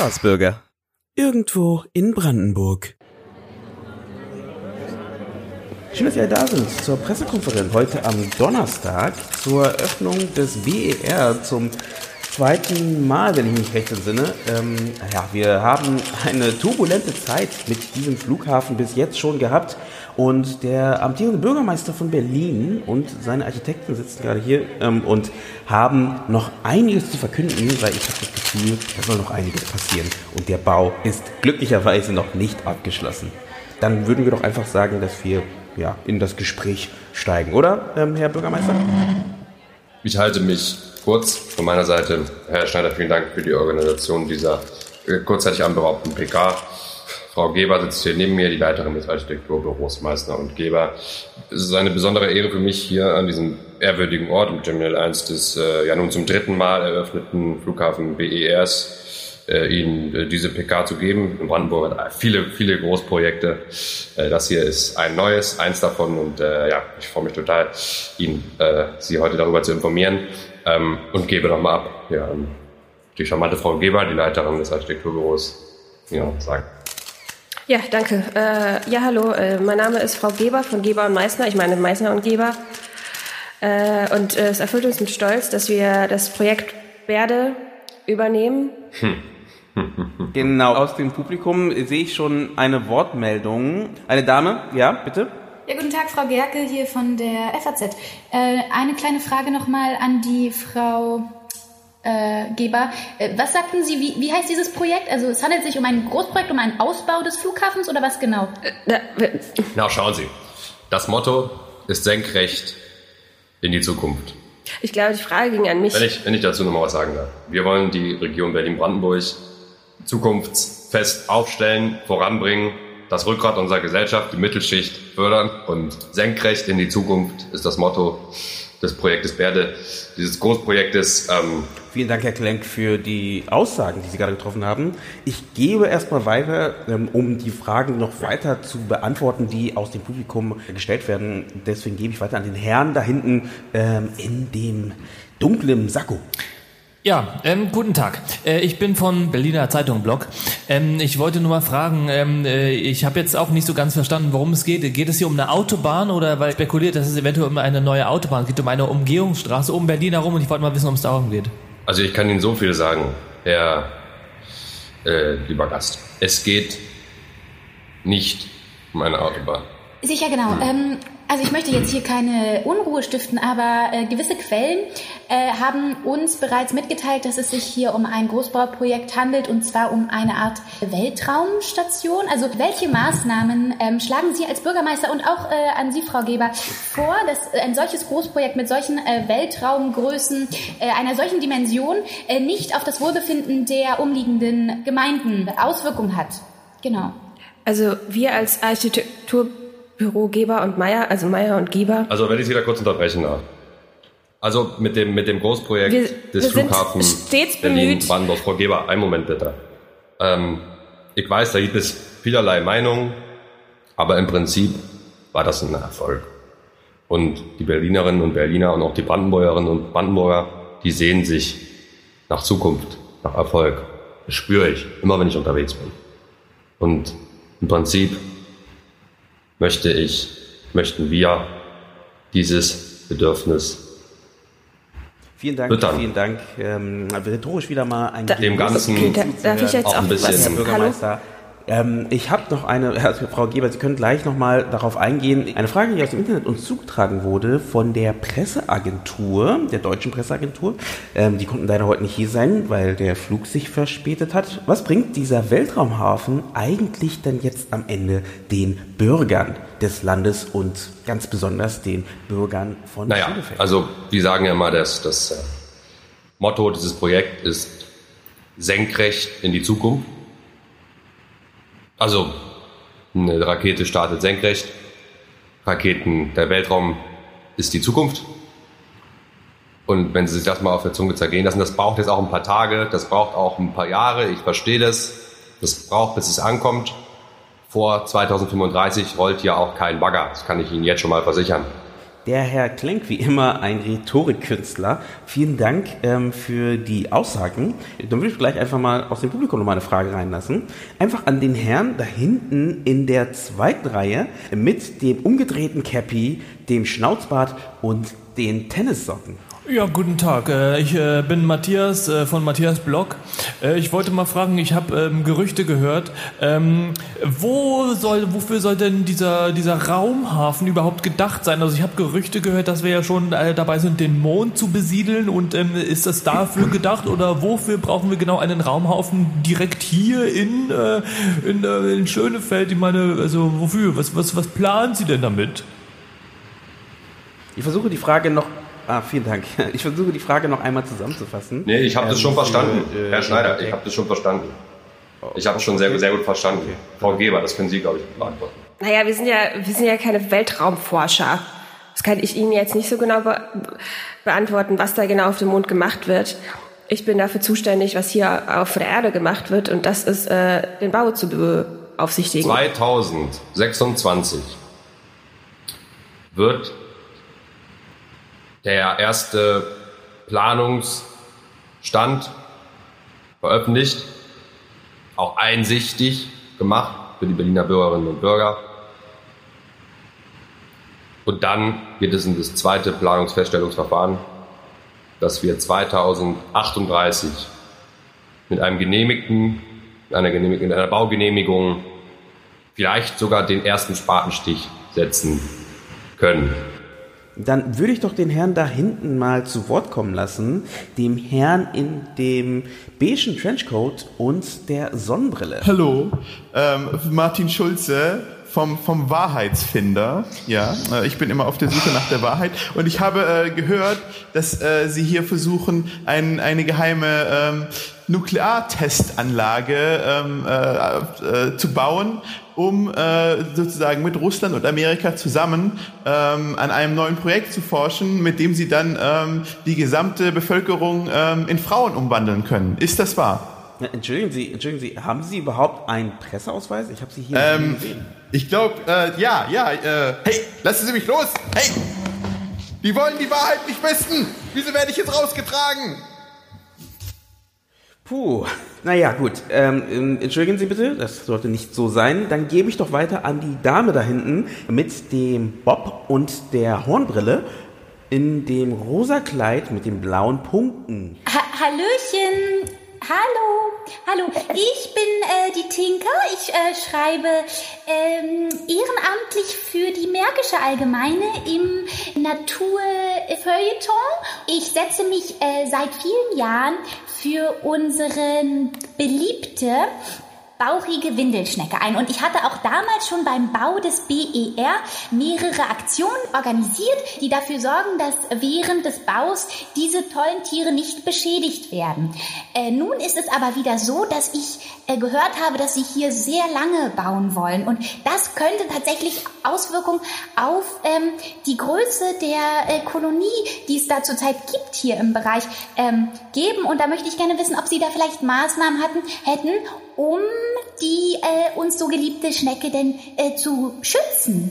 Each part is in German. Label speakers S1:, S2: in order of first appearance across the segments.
S1: Staatsbürger.
S2: Irgendwo in Brandenburg. Schön, dass Sie da sind zur Pressekonferenz heute am Donnerstag zur Eröffnung des BER zum zweiten Mal, wenn ich mich recht entsinne. Ähm, ja, wir haben eine turbulente Zeit mit diesem Flughafen bis jetzt schon gehabt. Und der amtierende Bürgermeister von Berlin und seine Architekten sitzen gerade hier ähm, und haben noch einiges zu verkünden, weil ich habe das Gefühl, da soll noch einiges passieren. Und der Bau ist glücklicherweise noch nicht abgeschlossen. Dann würden wir doch einfach sagen, dass wir ja, in das Gespräch steigen, oder, ähm, Herr Bürgermeister?
S3: Ich halte mich kurz von meiner Seite. Herr Schneider, vielen Dank für die Organisation dieser äh, kurzzeitig anberaubten PK. Frau Geber sitzt hier neben mir, die Leiterin des Architekturbüros Meißner und Geber. Es ist eine besondere Ehre für mich, hier an diesem ehrwürdigen Ort im Terminal 1 des äh, ja nun zum dritten Mal eröffneten Flughafen BERs äh, Ihnen äh, diese PK zu geben. In Brandenburg hat viele, viele Großprojekte. Äh, das hier ist ein neues, eins davon. Und äh, ja, ich freue mich total, Ihnen äh, Sie heute darüber zu informieren ähm, und gebe nochmal ab. Ja, die charmante Frau Geber, die Leiterin des Architekturbüros, ja, sagen.
S4: Ja, danke. Äh, ja, hallo, äh, mein Name ist Frau Geber von Geber und Meißner. Ich meine Meißner und Geber. Äh, und äh, es erfüllt uns mit Stolz, dass wir das Projekt Berde übernehmen.
S2: Genau, aus dem Publikum sehe ich schon eine Wortmeldung. Eine Dame, ja, bitte.
S5: Ja, guten Tag, Frau Gerke hier von der FAZ. Äh, eine kleine Frage nochmal an die Frau Geber. Äh, was sagten Sie, wie, wie heißt dieses Projekt? Also es handelt sich um ein Großprojekt, um einen Ausbau des Flughafens oder was genau?
S3: Na, schauen Sie. Das Motto ist senkrecht in die Zukunft.
S4: Ich glaube, die Frage ging an mich.
S3: Wenn ich, wenn ich dazu nochmal was sagen darf. Wir wollen die Region Berlin-Brandenburg zukunftsfest aufstellen, voranbringen, das Rückgrat unserer Gesellschaft, die Mittelschicht fördern und senkrecht in die Zukunft ist das Motto des Projektes Berde, dieses Großprojektes. Ähm
S2: Vielen Dank, Herr Klenk, für die Aussagen, die Sie gerade getroffen haben. Ich gebe erstmal weiter, ähm, um die Fragen noch weiter zu beantworten, die aus dem Publikum gestellt werden. Deswegen gebe ich weiter an den Herrn da hinten ähm, in dem dunklen Sakko.
S6: Ja, ähm, guten Tag. Äh, ich bin von Berliner Zeitung Blog. Ähm, ich wollte nur mal fragen, ähm, äh, ich habe jetzt auch nicht so ganz verstanden, worum es geht. Geht es hier um eine Autobahn oder weil spekuliert, dass es eventuell um eine neue Autobahn geht, um eine Umgehungsstraße um Berlin herum und ich wollte mal wissen, um es darum geht.
S3: Also ich kann Ihnen so viel sagen, Herr äh, lieber Gast. Es geht nicht um eine Autobahn.
S5: Sicher, genau. Ähm, also ich möchte jetzt hier keine Unruhe stiften, aber äh, gewisse Quellen äh, haben uns bereits mitgeteilt, dass es sich hier um ein Großbauprojekt handelt und zwar um eine Art Weltraumstation. Also welche Maßnahmen ähm, schlagen Sie als Bürgermeister und auch äh, an Sie, Frau Geber, vor, dass ein solches Großprojekt mit solchen äh, Weltraumgrößen, äh, einer solchen Dimension äh, nicht auf das Wohlbefinden der umliegenden Gemeinden Auswirkungen hat? Genau.
S4: Also wir als Architekturbüro Geber und Meier, also Meier und Geber.
S3: Also wenn ich Sie da kurz unterbrechen darf. Also mit dem, mit dem Großprojekt
S4: Wir-
S3: des
S4: wir
S3: Flughafens
S4: stets
S3: Berlin,
S4: bemüht.
S3: Frau Geber, einen Moment bitte. Ähm, ich weiß, da gibt es vielerlei Meinungen, aber im Prinzip war das ein Erfolg. Und die Berlinerinnen und Berliner und auch die Brandenburgerinnen und Brandenburger, die sehen sich nach Zukunft, nach Erfolg. Das spüre ich, immer wenn ich unterwegs bin. Und im Prinzip möchte ich, möchten wir dieses Bedürfnis
S2: Vielen Dank,
S3: Bitte.
S2: vielen Dank. Ähm, rhetorisch wieder mal ein
S4: Da-
S3: Dem Ganzen
S4: Okay, da, darf ich jetzt
S3: auch ein bisschen-
S4: was?
S2: Herr
S4: Hallo?
S2: Ähm, ich habe noch eine, also Frau Geber, Sie können gleich nochmal darauf eingehen. Eine Frage, die aus dem Internet uns zugetragen wurde von der Presseagentur, der deutschen Presseagentur. Ähm, die konnten leider heute nicht hier sein, weil der Flug sich verspätet hat. Was bringt dieser Weltraumhafen eigentlich denn jetzt am Ende den Bürgern des Landes und ganz besonders den Bürgern von
S3: Naja,
S2: Bielefeld?
S3: also die sagen ja mal, dass das äh, Motto dieses Projekts ist senkrecht in die Zukunft. Also eine Rakete startet senkrecht, Raketen, der Weltraum ist die Zukunft. Und wenn Sie sich das mal auf der Zunge zergehen lassen, das braucht jetzt auch ein paar Tage, das braucht auch ein paar Jahre, ich verstehe das. Das braucht, bis es ankommt. Vor 2035 rollt ja auch kein Bagger, das kann ich Ihnen jetzt schon mal versichern.
S2: Der Herr Klenk, wie immer ein Rhetorikkünstler. Vielen Dank ähm, für die Aussagen. Dann würde ich gleich einfach mal aus dem Publikum nochmal eine Frage reinlassen. Einfach an den Herrn da hinten in der zweiten Reihe mit dem umgedrehten Cappy, dem Schnauzbart und den Tennissocken.
S6: Ja, guten Tag. Äh, ich äh, bin Matthias äh, von Matthias Blog. Ich wollte mal fragen, ich habe ähm, Gerüchte gehört. Ähm, wo soll, wofür soll denn dieser, dieser Raumhafen überhaupt gedacht sein? Also ich habe Gerüchte gehört, dass wir ja schon dabei sind, den Mond zu besiedeln. Und ähm, ist das dafür gedacht oder wofür brauchen wir genau einen Raumhafen direkt hier in, in, in Schönefeld? Ich meine, also wofür? Was, was, was planen Sie denn damit?
S2: Ich versuche die Frage noch Ah, vielen Dank. Ich versuche die Frage noch einmal zusammenzufassen.
S3: Nee, ich habe ähm, das schon verstanden. Äh, Herr Schneider, ich habe das schon verstanden. Ich habe es schon sehr, sehr gut verstanden. Okay. Frau Geber, das können Sie, glaube ich, beantworten.
S4: Naja, wir sind ja, wir sind ja keine Weltraumforscher. Das kann ich Ihnen jetzt nicht so genau be beantworten, was da genau auf dem Mond gemacht wird. Ich bin dafür zuständig, was hier auf der Erde gemacht wird, und das ist, äh, den Bau zu beaufsichtigen.
S3: 2026 wird der erste Planungsstand veröffentlicht, auch einsichtig gemacht für die Berliner Bürgerinnen und Bürger. Und dann geht es in das zweite Planungsfeststellungsverfahren, dass wir 2038 mit einem genehmigten, einer, genehmigten, einer Baugenehmigung vielleicht sogar den ersten Spatenstich setzen können.
S2: Dann würde ich doch den Herrn da hinten mal zu Wort kommen lassen, dem Herrn in dem beigen Trenchcoat und der Sonnenbrille.
S1: Hallo, ähm, Martin Schulze vom, vom Wahrheitsfinder. Ja, äh, ich bin immer auf der Suche nach der Wahrheit. Und ich habe äh, gehört, dass äh, Sie hier versuchen, ein, eine geheime ähm, Nukleartestanlage ähm, äh, äh, zu bauen, um äh, sozusagen mit Russland und Amerika zusammen ähm, an einem neuen Projekt zu forschen, mit dem sie dann ähm, die gesamte Bevölkerung ähm, in Frauen umwandeln können. Ist das wahr?
S2: Na, entschuldigen Sie, entschuldigen Sie, haben Sie überhaupt einen Presseausweis? Ich habe Sie hier ähm, gesehen.
S1: Ich glaube, äh, ja, ja. Äh, hey, lassen Sie mich los! Hey! Die wollen die Wahrheit nicht wissen! Wieso werde ich jetzt rausgetragen?
S2: Puh, naja, gut. Ähm, ähm, entschuldigen Sie bitte, das sollte nicht so sein. Dann gebe ich doch weiter an die Dame da hinten mit dem Bob und der Hornbrille in dem rosa Kleid mit den blauen Punkten.
S5: Ha Hallöchen, hallo, hallo. Ich bin äh, die Tinker. Ich äh, schreibe ähm, ehrenamtlich für die Märkische Allgemeine im Naturfeuilleton. Ich setze mich äh, seit vielen Jahren für unseren beliebte bauchige Windelschnecke ein. Und ich hatte auch damals schon beim Bau des BER mehrere Aktionen organisiert, die dafür sorgen, dass während des Baus diese tollen Tiere nicht beschädigt werden. Äh, nun ist es aber wieder so, dass ich äh, gehört habe, dass sie hier sehr lange bauen wollen. Und das könnte tatsächlich Auswirkungen auf ähm, die Größe der äh, Kolonie, die es da zurzeit gibt hier im Bereich, ähm, geben. Und da möchte ich gerne wissen, ob Sie da vielleicht Maßnahmen hatten, hätten, um die äh, uns so geliebte Schnecke denn äh, zu schützen?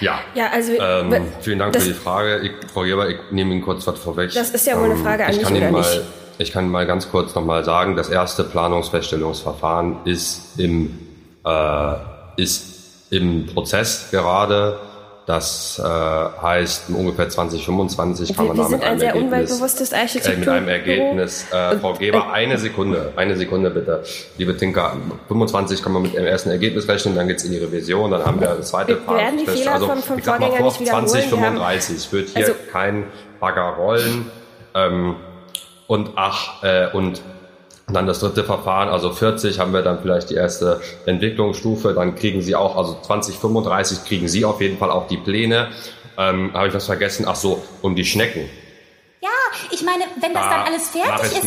S3: Ja,
S4: ja also,
S3: ähm, vielen Dank für die Frage. Ich, Frau Geber, ich nehme Ihnen kurz was vorweg.
S4: Das ist ja wohl eine ähm, Frage an
S3: mich
S4: oder
S3: mal,
S4: nicht.
S3: Ich kann mal ganz kurz nochmal sagen, das erste Planungsfeststellungsverfahren ist im, äh, ist im Prozess gerade. Das äh, heißt, ungefähr 2025 kann man
S4: wir
S3: da mit
S4: einem,
S3: ein
S4: umweltbewusstes
S3: äh, mit einem Ergebnis. Äh, Frau Geber, eine Sekunde, eine Sekunde bitte. Liebe Tinker, 25 kann man mit dem ersten Ergebnis rechnen, dann geht's in die Revision, dann haben wir das zweite
S4: wir werden die Fehler
S3: also,
S4: vom, vom
S3: ich sag mal vor 2035 wird hier also, kein Bagger rollen. Ähm, und ach, äh, und dann das dritte Verfahren, also 40 haben wir dann vielleicht die erste Entwicklungsstufe, dann kriegen Sie auch, also 2035 kriegen Sie auf jeden Fall auch die Pläne. Ähm, Habe ich was vergessen? Ach so, um die Schnecken.
S5: Ja, ich meine, wenn das da dann alles fertig ist,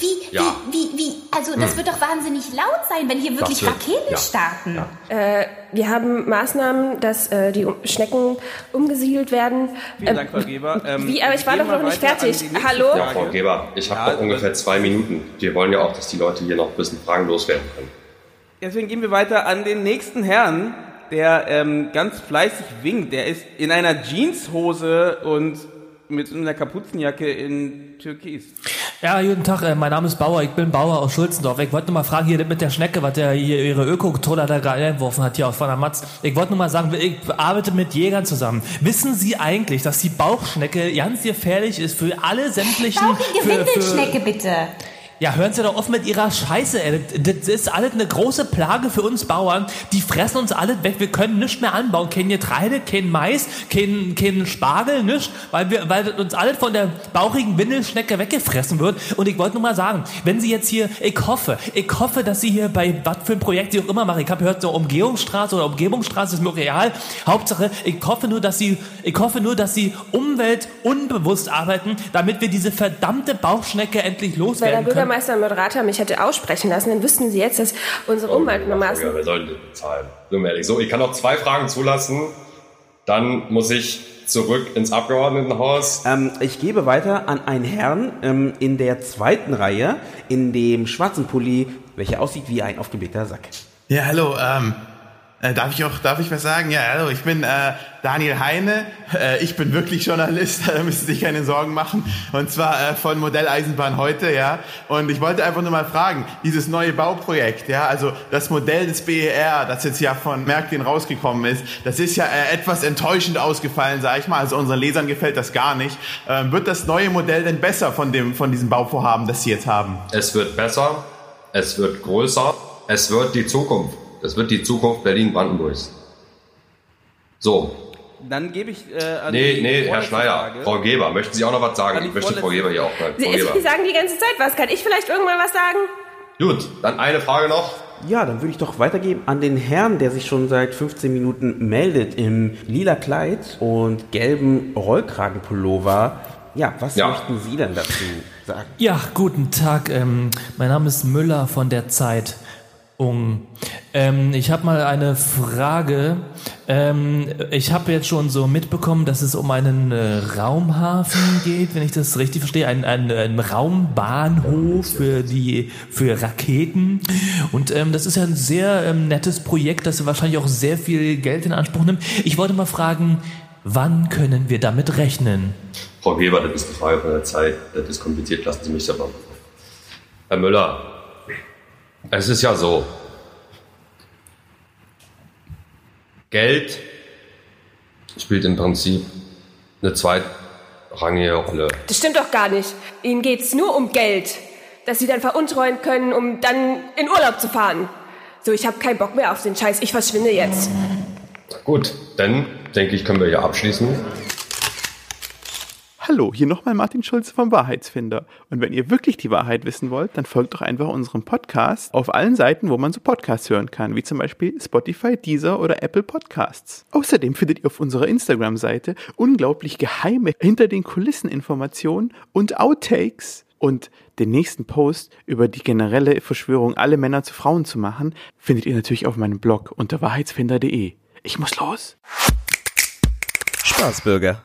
S5: wie, ja. wie, wie, wie, also das hm. wird doch wahnsinnig laut sein, wenn hier wirklich wird, Raketen ja. starten.
S4: Ja. Äh, wir haben Maßnahmen, dass äh, die Schnecken umgesiedelt werden.
S2: Vielen Dank, Frau Geber.
S4: Ähm, wie, aber ich war doch noch nicht fertig. Hallo?
S3: Ja, Frau Geber, ich habe noch ungefähr zwei Minuten. Wir wollen ja auch, dass die Leute hier noch ein bisschen Fragen loswerden können.
S2: Deswegen gehen wir weiter an den nächsten Herrn der ähm, ganz fleißig winkt. Der ist in einer Jeanshose und mit einer Kapuzenjacke in Türkis.
S6: Ja, guten Tag, äh, mein Name ist Bauer, ich bin Bauer aus Schulzendorf. Ich wollte nur mal fragen, hier mit der Schnecke, was der hier ihre Öko-Troller da gerade eingeworfen hat, hier aus von der Matz. Ich wollte nur mal sagen, ich arbeite mit Jägern zusammen. Wissen Sie eigentlich, dass die Bauchschnecke ganz gefährlich ist für alle sämtlichen...
S5: Bauchige
S6: für-
S5: Windelschnecke, bitte.
S6: Ja, hören Sie doch auf mit Ihrer Scheiße, ey. Das ist alles eine große Plage für uns Bauern. Die fressen uns alles weg. Wir können nichts mehr anbauen. Kein Getreide, kein Mais, kein, kein Spargel, nichts. Weil wir, weil uns alles von der bauchigen Windelschnecke weggefressen wird. Und ich wollte nur mal sagen, wenn Sie jetzt hier, ich hoffe, ich hoffe, dass Sie hier bei was für ein Projekt Sie auch immer machen. Ich habe gehört, so Umgehungsstraße oder Umgebungsstraße ist mir real. Hauptsache, ich hoffe nur, dass Sie, ich hoffe nur, dass Sie umweltunbewusst arbeiten, damit wir diese verdammte Bauchschnecke endlich loswerden können.
S4: Bürgermeister und Moderator mich hätte aussprechen lassen, dann wüssten Sie jetzt, dass unsere Umweltmaßnahmen...
S3: Ja, wer soll denn das bezahlen? Nur ehrlich. So, ich kann noch zwei Fragen zulassen. Dann muss ich zurück ins Abgeordnetenhaus.
S2: Ähm, ich gebe weiter an einen Herrn ähm, in der zweiten Reihe, in dem schwarzen Pulli, welcher aussieht wie ein aufgeblähter Sack.
S1: Ja, hallo, ähm, äh, darf ich auch, darf ich was sagen? Ja, hallo, ich bin äh, Daniel Heine. Äh, ich bin wirklich Journalist, da müssen Sie sich keine Sorgen machen. Und zwar äh, von Modelleisenbahn heute, ja. Und ich wollte einfach nur mal fragen, dieses neue Bauprojekt, ja, also das Modell des BER, das jetzt ja von Märklin rausgekommen ist, das ist ja äh, etwas enttäuschend ausgefallen, sag ich mal. Also unseren Lesern gefällt das gar nicht. Ähm, wird das neue Modell denn besser von dem, von diesem Bauvorhaben, das Sie jetzt haben?
S3: Es wird besser, es wird größer, es wird die Zukunft. Es wird die Zukunft Berlin-Brandenburgs. So,
S2: Dann gebe ich äh, an
S3: nee,
S2: die
S3: nee, Herr Schneider,
S2: Frage.
S3: Frau Geber, möchten Sie auch noch was sagen? Ich möchte Frau Geber hier auch mal.
S4: Sie, Sie sagen die ganze Zeit was. Kann ich vielleicht irgendwann was sagen?
S3: Gut, dann eine Frage noch.
S2: Ja, dann würde ich doch weitergeben an den Herrn, der sich schon seit 15 Minuten meldet im lila Kleid und gelben Rollkragenpullover. Ja, was
S3: Ja.
S2: möchten Sie denn dazu sagen?
S6: Ja, guten Tag. Ähm, mein Name ist Müller von der Zeit. Ähm, ich habe mal eine Frage. Ähm, ich habe jetzt schon so mitbekommen, dass es um einen äh, Raumhafen geht, wenn ich das richtig verstehe, ein, ein, ein Raumbahnhof für die für Raketen. Und ähm, das ist ja ein sehr ähm, nettes Projekt, das wahrscheinlich auch sehr viel Geld in Anspruch nimmt. Ich wollte mal fragen, wann können wir damit rechnen?
S3: Frau Geber, das ist eine Frage von der Zeit. Das ist kompliziert, lassen Sie mich das machen. Herr Müller, es ist ja so. Geld spielt im Prinzip eine zweitrangige Rolle.
S4: Das stimmt doch gar nicht. Ihnen geht's nur um Geld. Das Sie dann veruntreuen können, um dann in Urlaub zu fahren. So, ich habe keinen Bock mehr auf den Scheiß. Ich verschwinde jetzt.
S3: Gut, dann denke ich, können wir hier abschließen.
S1: Hallo, hier nochmal Martin Schulze vom Wahrheitsfinder. Und wenn ihr wirklich die Wahrheit wissen wollt, dann folgt doch einfach unserem Podcast auf allen Seiten, wo man so Podcasts hören kann, wie zum Beispiel Spotify, Deezer oder Apple Podcasts. Außerdem findet ihr auf unserer Instagram-Seite unglaublich geheime hinter den Kulissen Informationen und Outtakes. Und den nächsten Post über die generelle Verschwörung, alle Männer zu Frauen zu machen, findet ihr natürlich auf meinem Blog unter wahrheitsfinder.de. Ich muss los.
S7: Spaßbürger